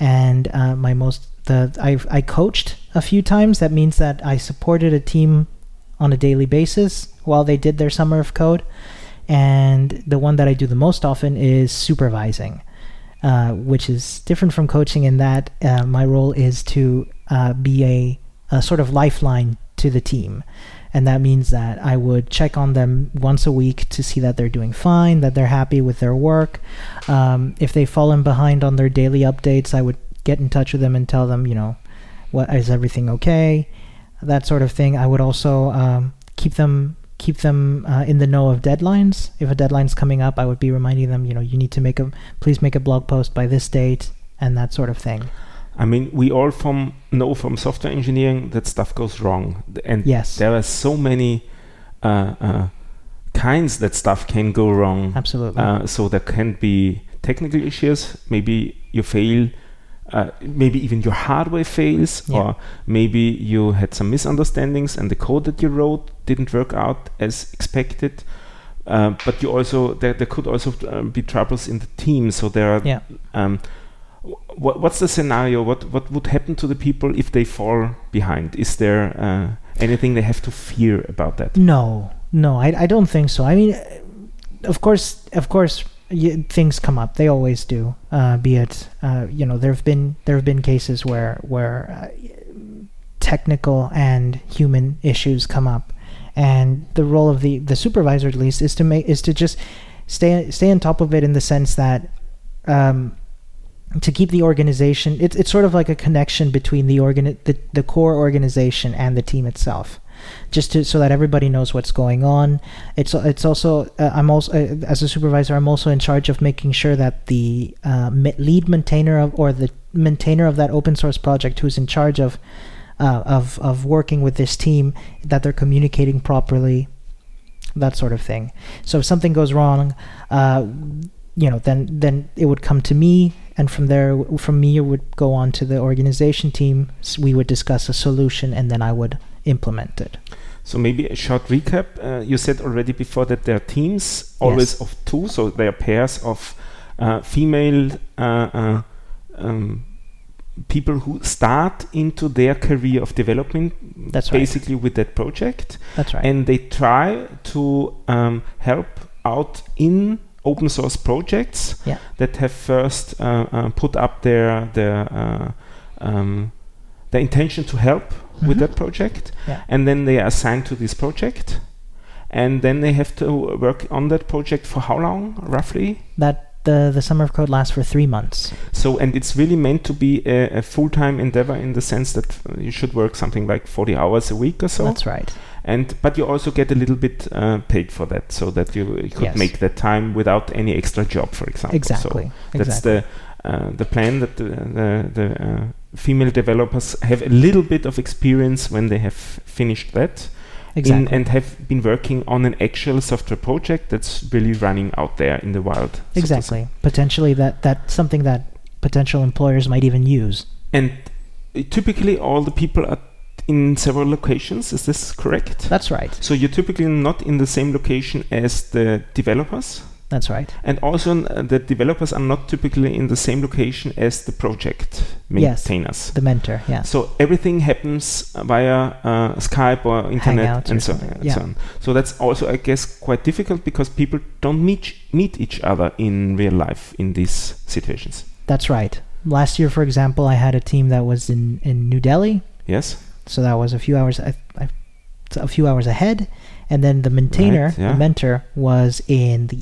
B: and uh, my most the I've, I coached a few times. That means that I supported a team on a daily basis while they did their summer of code, and the one that I do the most often is supervising. Uh, which is different from coaching in that uh, my role is to uh, be a, a, sort of lifeline to the team. And that means that I would check on them once a week to see that they're doing fine, that they're happy with their work. Um, if they've fallen behind on their daily updates, I would get in touch with them and tell them, you know, what is everything okay, that sort of thing. I would also um, keep them keep them uh, in the know of deadlines. If a deadline's coming up, I would be reminding them, you know, you need to make a please make a blog post by this date and that sort of thing.
A: I mean, we all from know from software engineering that stuff goes wrong, and
B: yes.
A: there are so many uh, uh, kinds that stuff can go wrong.
B: Absolutely.
A: Uh, so there can be technical issues. Maybe you fail. Uh, maybe even your hardware fails,
B: Yeah.
A: or maybe you had some misunderstandings and the code that you wrote didn't work out as expected. Uh, but you also there, there could also uh, be troubles in the team. So there are
B: Yeah.
A: um, what, what's the scenario? What what would happen to the people if they fall behind? Is there uh, anything they have to fear about that?
B: No, no, I, I don't think so. I mean, of course, of course, y- things come up. They always do. Uh, be it, uh, you know, there have been there have been cases where where uh, technical and human issues come up, and the role of the the supervisor, at least, is to make is to just stay stay on top of it in the sense that. Um, to keep the organization, it's it's sort of like a connection between the organ the, the core organization and the team itself just to so that everybody knows what's going on. It's it's also uh, I'm also uh, as a supervisor I'm also in charge of making sure that the uh, lead maintainer of or the maintainer of that open source project who's in charge of uh, of of working with this team that they're communicating properly, that sort of thing. So if something goes wrong, uh, you know, then then it would come to me. And from there, from me, it would go on to the organization team. We would discuss a solution, and then I would implement it.
A: So maybe a short recap. Uh, you said already before that there are teams always
B: Yes.
A: of two, so they are pairs of uh, female uh, uh, um, people who start into their career of development,
B: That's right.
A: basically with that project,
B: That's right.
A: and they try to um, help out in open source projects
B: Yeah.
A: that have first uh, uh, put up their their uh, um, their intention to help with
B: Mhm.
A: that project,
B: Yeah.
A: and then they are assigned to this project, and then they have to work on that project for how long, roughly?
B: that the the summer of code lasts for three months.
A: So, and it's really meant to be a, a full-time endeavor in the sense that you should work something like 40 hours a week or so.
B: That's right.
A: and but you also get a little bit uh, paid for that, so that you could
B: Yes.
A: make that time without any extra job, for example. So
B: Exactly.
A: that's
B: exactly.
A: the uh, the plan that the the, the uh, female developers have a little bit of experience when they have finished that
B: exactly.
A: and have been working on an actual software project that's really running out there in the wild. so
B: exactly. Potentially, that that's something that potential employers might even use.
A: And uh, typically, all the people are in several locations. Is this correct?
B: That's right.
A: So you're typically not in the same location as the developers,
B: That's right.
A: and also uh, the developers are not typically in the same location as the project
B: Yes.
A: maintainers.
B: The mentor. Yeah.
A: So everything happens via uh, Skype or internet
B: Hangouts or
A: and so, and
B: yeah.
A: so on. So that's also, I guess, quite difficult because people don't meet meet each other in real life in these situations.
B: That's right. Last year, for example, I had a team that was in in New Delhi,
A: Yes.
B: so that was a few hours I, I, a few hours ahead, and then the maintainer,
A: Right, yeah.
B: the mentor, was in the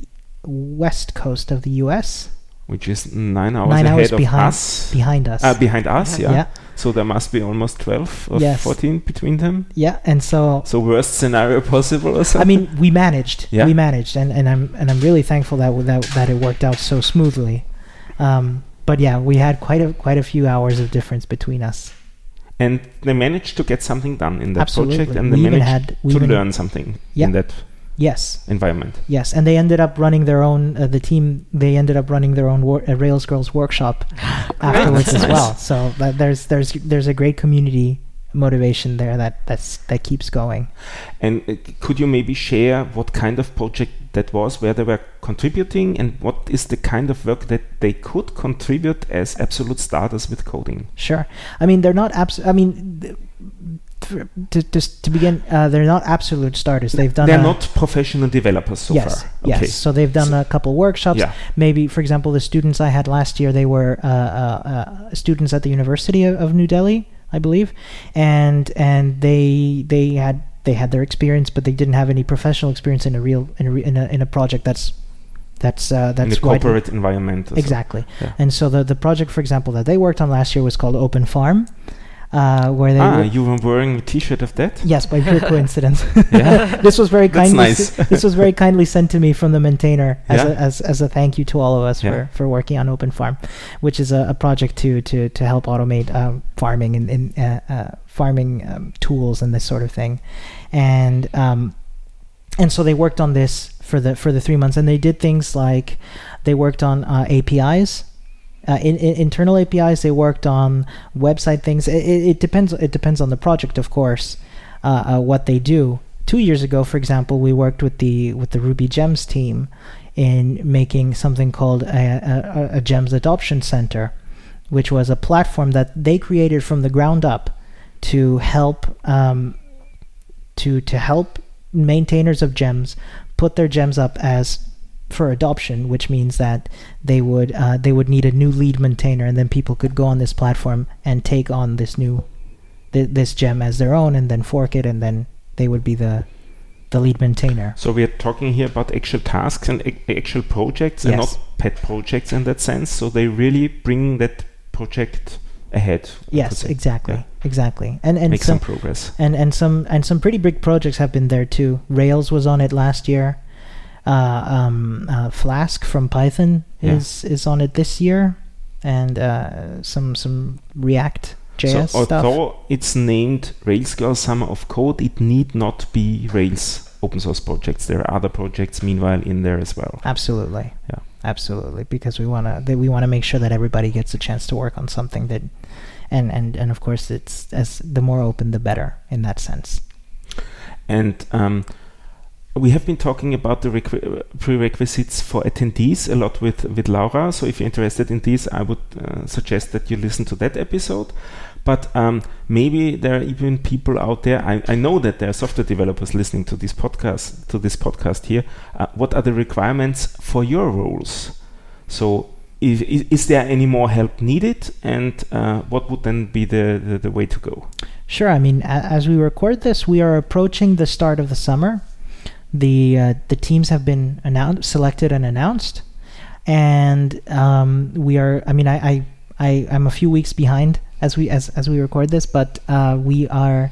B: west coast of the U.S.
A: Which is nine hours
B: Nine
A: ahead
B: hours
A: of
B: behind-
A: us.
B: behind us.
A: Uh, behind us, yeah.
B: yeah,
A: So there must be almost 12 or
B: Yes.
A: 14 between them.
B: yeah, and so
A: So worst scenario possible or something?
B: I mean, we managed.
A: Yeah.
B: We managed, and, and I'm and I'm really thankful that that that it worked out so smoothly. Um, but yeah, we had quite a quite a few hours of difference between us.
A: and they managed to get something done in that
B: Absolutely.
A: project and they managed
B: had
A: to learn something
B: Yeah.
A: in that
B: Yes,
A: environment.
B: yes, and they ended up running their own. Uh, the team they ended up running their own wor- uh, Rails Girls workshop afterwards as
A: Nice.
B: well. So that there's there's there's a great community motivation there that that's that keeps going.
A: And uh, could you maybe share what kind of project that was, where they were contributing, and what is the kind of work that they could contribute as absolute starters with coding?
B: Sure. I mean, they're not abs. I mean. Th- to, to, to begin, uh, they're not absolute starters. They've done.
A: They're
B: a,
A: not professional developers so
B: yes,
A: far.
B: Yes.
A: Okay.
B: So they've done
A: So-
B: a couple workshops.
A: Yeah.
B: Maybe, for example, the students I had last year, they were uh, uh, uh, students at the University of, of New Delhi, I believe, and and they they had they had their experience, but they didn't have any professional experience in a real in a in a, in a project that's that's uh,
A: in
B: that's
A: the
B: widely-
A: corporate environment. or so.
B: Exactly.
A: Yeah.
B: And so the the project, for example, that they worked on last year was called Open Farm, uh, where they
A: Ah, you were wearing a T-shirt of that.
B: Yes, by pure coincidence.
A: Yeah.
B: this was very kindly.
A: nice.
B: this was very kindly sent to me from the maintainer as,
A: Yeah.
B: a, as, as a thank you to all of us
A: Yeah.
B: for, for working on Open Farm, which is a, a project to to to help automate um, farming and, and uh, uh, farming um, tools and this sort of thing, and um, and so they worked on this for the for the three months, and they did things like they worked on uh, APIs. Uh, in, in internal APIs, they worked on website things. It, it, it depends. It depends on the project, of course, uh, uh, what they do. Two years ago, for example, we worked with the with the Ruby Gems team in making something called a, a, a Gems Adoption Center, which was a platform that they created from the ground up to help um, to to help maintainers of gems put their gems up as for adoption, which means that they would uh, they would need a new lead maintainer, and then people could go on this platform and take on this new th- this gem as their own, and then fork it, and then they would be the the lead maintainer.
A: So we are talking here about actual tasks and ac- actual projects, and
B: Yes.
A: not pet projects in that sense. So they really bring that project ahead.
B: Yes, exactly,
A: Yeah.
B: exactly, and and
A: Make
B: some
A: some progress.
B: and and some and some pretty big projects have been there too. Rails was on it last year. Uh, um, uh, Flask from Python
A: Yeah.
B: is is on it this year, and uh, some some React JS
A: so
B: stuff.
A: although it's named Rails Girl Summer of Code, it need not be Rails open source projects. There are other projects meanwhile in there as well.
B: Absolutely.
A: Yeah.
B: Absolutely, because we want to that we want to make sure that everybody gets a chance to work on something that, and and and of course it's as the more open the better in that sense.
A: And um, we have been talking about the requ- prerequisites for attendees a lot with, with Laura. So if you're interested in these, I would uh, suggest that you listen to that episode. But um, maybe there are even people out there. I, I know that there are software developers listening to this podcast. To this podcast here, uh, what are the requirements for your roles? So, if, is, is there any more help needed, and uh, what would then be the, the, the way to go?
B: Sure. I mean, a- as we record this, we are approaching the start of the summer. The uh, the teams have been announced, selected, and announced, and um, we are. I mean, I, I I I'm a few weeks behind as we as as we record this, but uh, we are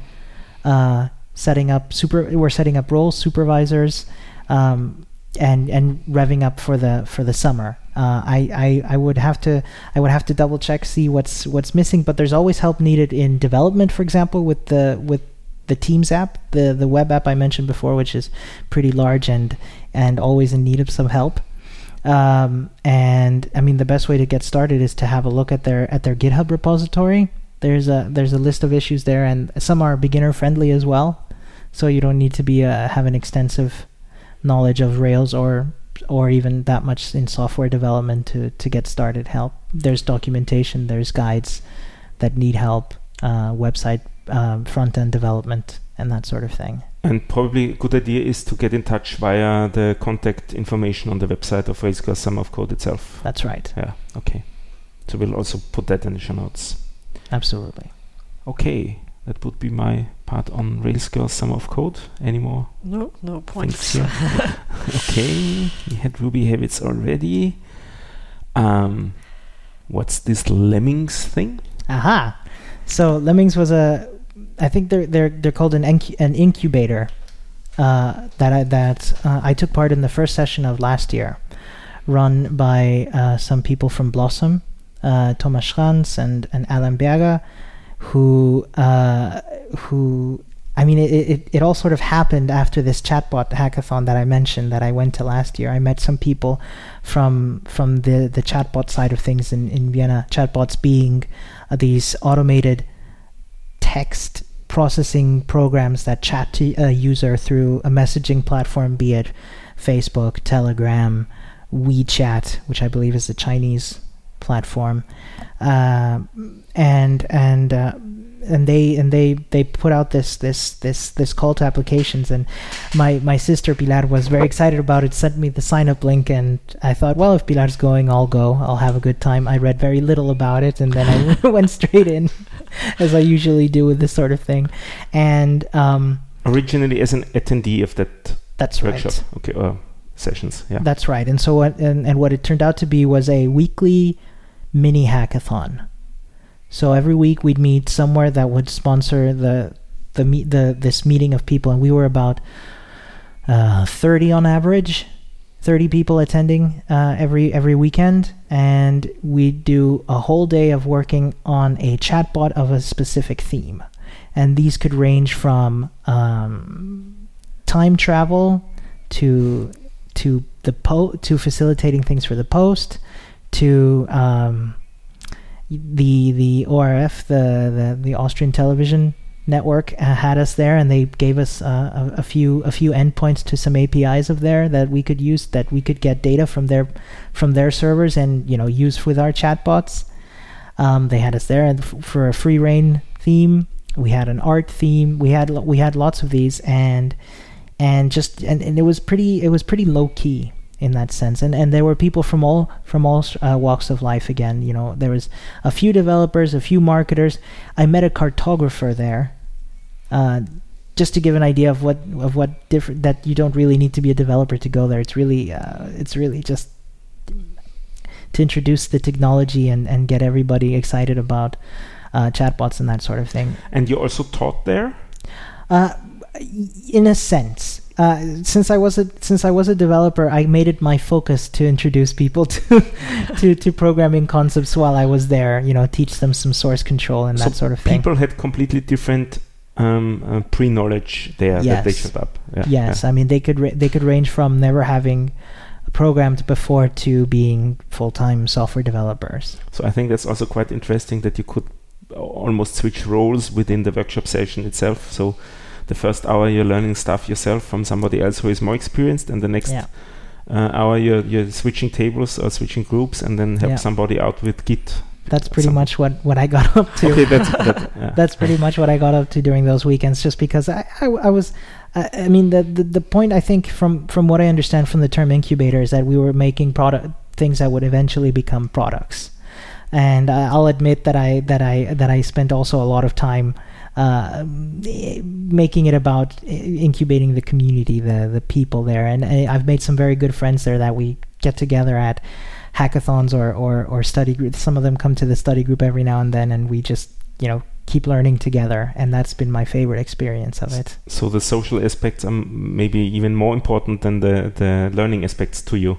B: uh, setting up super. We're setting up roles, supervisors, um, and and revving up for the for the summer. Uh, I, I I would have to I would have to double check see what's what's missing, but there's always help needed in development, for example, with the with the Teams app, the the web app I mentioned before, which is pretty large and and always in need of some help. Um, and I mean, the best way to get started is to have a look at their at their GitHub repository. There's a there's a list of issues there, and some are beginner friendly as well. So you don't need to be uh, have an extensive knowledge of Rails or or even that much in software development to to get started. Help. There's documentation. There's guides that need help. Uh, website um, front end development and that sort of thing.
A: And probably a good idea is to get in touch via the contact information on the website of Rails Girls Summer of Code itself.
B: That's right.
A: Yeah, okay. So we'll also put that in the show notes.
B: Absolutely.
A: Okay, that would be my part on Rails Girls Summer of Code. Any more
C: No, no
A: things
C: points.
A: okay, we had Ruby Habits already. Um, what's this Lemmings thing?
B: Aha. So Lemmings was a, I think they're they're they're called an incu- an incubator. Uh, that I that uh, I took part in the first session of last year, run by uh, some people from Blossom, uh, Thomas Schranz and and Alan Berger, who uh, who I mean it, it it all sort of happened after this chatbot hackathon that I mentioned that I went to last year. I met some people from from the the chatbot side of things in in Vienna. Chatbots being these automated text processing programs that chat to a user through a messaging platform, be it Facebook, Telegram, WeChat, which I believe is the Chinese platform, uh, and and uh, and they and they they put out this this this this call to applications. And my my sister Pilar was very excited about it sent me the sign up link and I thought well if Pilar's going I'll go. I'll have a good time. I read very little about it and then I went straight in as I usually do with this sort of thing and um,
A: Originally as an attendee of that
B: that's
A: workshop.
B: right
A: Okay, uh, sessions. Yeah.
B: That's right. And so what and, and what it turned out to be was a weekly mini hackathon. So every week we'd meet somewhere that would sponsor the the meet the this meeting of people and we were about uh, 30 on average 30 people attending uh, every every weekend and we do a whole day of working on a chatbot of a specific theme. And these could range from um, time travel to to the po to facilitating things for the post to um, the the ORF the, the the Austrian television network uh, had us there and they gave us uh, a, a few a few endpoints to some APIs of there that we could use that we could get data from their from their servers and you know use with our chatbots. Um, they had us there and f- for a free reign theme. We had an art theme. We had we had lots of these and and just and, and it was pretty it was pretty low key in that sense. And and there were people from all from all uh, walks of life again you know there was a few developers a few marketers. I met a cartographer there uh, just to give an idea of what of what different that you don't really need to be a developer to go there. It's really uh, it's really just to introduce the technology and and get everybody excited about uh, chatbots and that sort of thing.
A: And you also taught there?
B: uh, in a sense, uh, since I was a since I was a developer, I made it my focus to introduce people to to, to programming concepts while I was there. You know, teach them some source control and
A: So
B: that sort of thing.
A: People had completely different um, uh, pre-knowledge there that they
B: Yes.
A: showed up. Yeah,
B: yes, I mean they could ra- they could range from never having programmed before to being full time software developers.
A: So I think that's also quite interesting that you could almost switch roles within the workshop session itself. So the first hour you're learning stuff yourself from somebody else who is more experienced, and the next
B: Yeah.
A: uh, hour you're, you're switching tables or switching groups, and then help
B: Yeah.
A: somebody out with Git.
B: That's pretty
A: Some-
B: much what what I got up to.
A: Okay, that's that, yeah.
B: that's pretty much what I got up to during those weekends. Just because I, I, I was, I, I mean, the, the the point I think from from what I understand from the term incubator is that we were making product things that would eventually become products, and uh, I'll admit that I that I that I spent also a lot of time. Uh, making it about incubating the community, the the people there, and I, I've made some very good friends there that we get together at hackathons or, or, or study groups. Some of them come to the study group every now and then, and we just, you know, keep learning together. And that's been my favorite experience of it.
A: So the social aspects are maybe even more important than the, the learning aspects to you.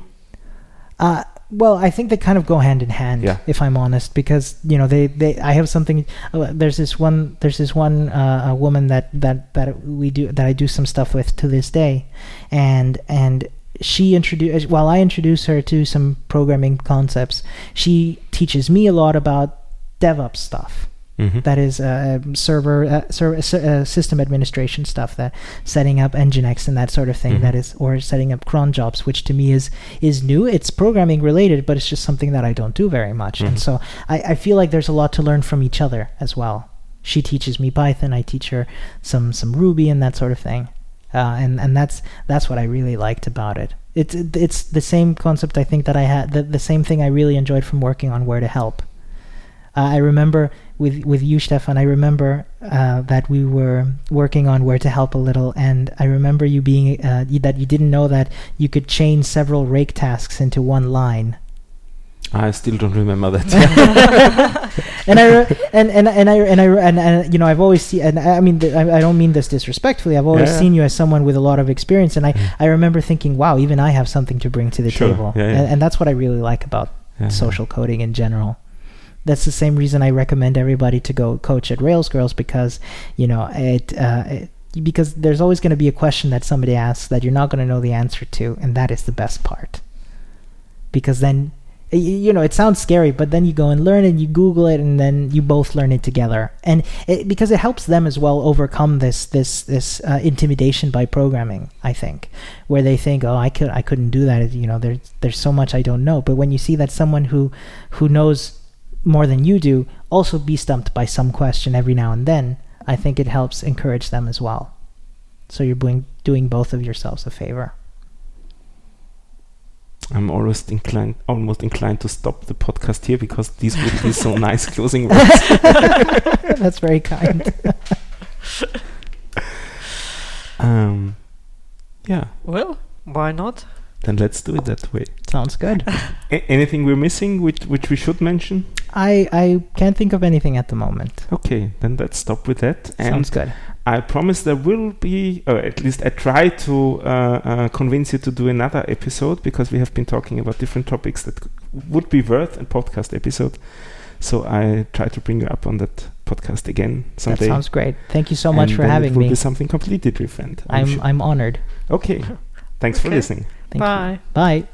B: Uh, well, I think they kind of go hand in hand,
A: Yeah.
B: if I'm honest, because you know they, they I have something. Uh, there's this one there's this one uh, a woman that, that that we do that I do some stuff with to this day, and and she introduced while I introduce her to some programming concepts, she teaches me a lot about DevOps stuff.
A: Mm-hmm.
B: that is uh, server uh, server uh, system administration stuff that setting up nginx and that sort of thing
A: Mhm.
B: that is or setting up cron jobs which to me is is new it's programming related but it's just something that i don't do very much and
A: Mhm.
B: so I, I feel like there's a lot to learn from each other as well she teaches me python i teach her some some ruby and that sort of thing uh, and and that's that's what i really liked about it it's it's the same concept i think that i had the, the same thing i really enjoyed from working on where to help uh, I remember with with you, Stefan. I remember uh, that we were working on where to help a little, and I remember you being uh, that you didn't know that you could chain several rake tasks into one line.
A: I still don't remember that.
B: and I re- and and and I and I and, and you know I've always seen and I mean th- I, I don't mean this disrespectfully. I've always
A: Yeah.
B: seen you as someone with a lot of experience, and I
A: Mm.
B: I remember thinking, wow, even I have something to bring to the
A: Sure.
B: table,
A: Yeah, yeah.
B: And, and that's what I really like about
A: Yeah.
B: social coding in general. That's the same reason I recommend everybody to go coach at Rails Girls because you know it. Uh, it because there's always going to be a question that somebody asks that you're not going to know the answer to, and that is the best part. Because then you know it sounds scary but then you go and learn it you google it and then you both learn it together and it, because it helps them as well overcome this this this uh, intimidation by programming i think where they think oh i could i couldn't do that you know there's there's so much i don't know but when you see that someone who who knows more than you do also be stumped by some question every now and then i think it helps encourage them as well so you're doing doing both of yourselves a favor
A: I'm almost inclined, almost inclined to stop the podcast here because these would be so nice closing words.
B: that's very kind
A: Um, yeah,
C: Well, why not?
A: Then let's do it that way.
B: sounds good
A: A- anything we're missing, which which we should mention?
B: I I can't think of anything at the moment.
A: Okay, then let's stop with that. And
B: Sounds good.
A: I promise there will be, or at least I try to uh, uh, convince you to do another episode because we have been talking about different topics that would be worth a podcast episode. So I try to bring you up on that podcast again
B: That
A: someday.
B: sounds great. Thank you so much
A: And
B: for
A: then
B: having
A: it will
B: me.
A: be something completely different. I'm
B: I'm
A: sure.
B: I'm honored.
A: Okay, thanks for listening.
B: Thank you.
C: Bye.
B: Bye.